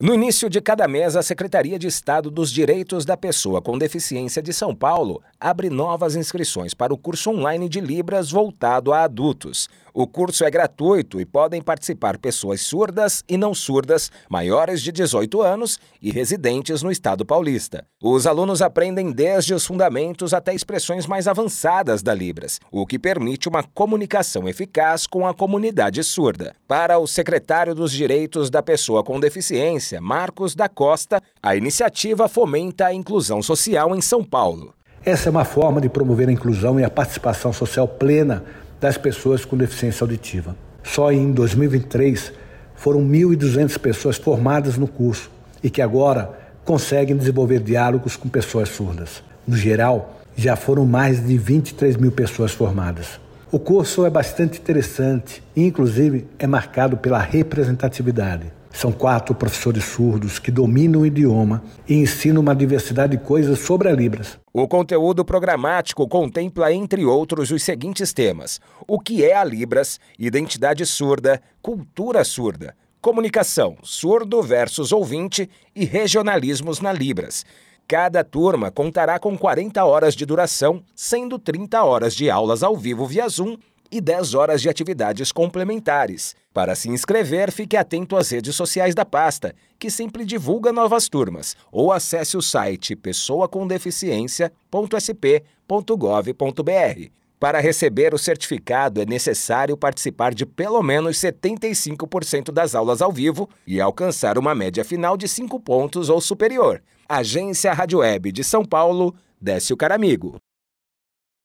No início de cada mês, a Secretaria de Estado dos Direitos da Pessoa com Deficiência de São Paulo abre novas inscrições para o curso online de Libras voltado a adultos. O curso é gratuito e podem participar pessoas surdas e não surdas, maiores de 18 anos e residentes no estado paulista. Os alunos aprendem desde os fundamentos até expressões mais avançadas da Libras, o que permite uma comunicação eficaz com a comunidade surda. Para o secretário dos Direitos da Pessoa com Deficiência, Marcos da Costa, a iniciativa fomenta a inclusão social em São Paulo. Essa é uma forma de promover a inclusão e a participação social plena das pessoas com deficiência auditiva. Só em 2023 foram 1.200 pessoas formadas no curso e que agora conseguem desenvolver diálogos com pessoas surdas. No geral, já foram mais de 23 mil pessoas formadas. O curso é bastante interessante e, inclusive, é marcado pela representatividade. São quatro professores surdos que dominam o idioma e ensinam uma diversidade de coisas sobre a Libras. O conteúdo programático contempla, entre outros, os seguintes temas: o que é a Libras, identidade surda, cultura surda, comunicação, surdo versus ouvinte e regionalismos na Libras. Cada turma contará com 40 horas de duração, sendo 30 horas de aulas ao vivo via Zoom e 10 horas de atividades complementares. Para se inscrever, fique atento às redes sociais da pasta, que sempre divulga novas turmas, ou acesse o site pessoacondeficiência.sp.gov.br. Para receber o certificado, é necessário participar de pelo menos 75% das aulas ao vivo e alcançar uma média final de 5 pontos ou superior. Agência Rádio Web de São Paulo, Décio Caramigo.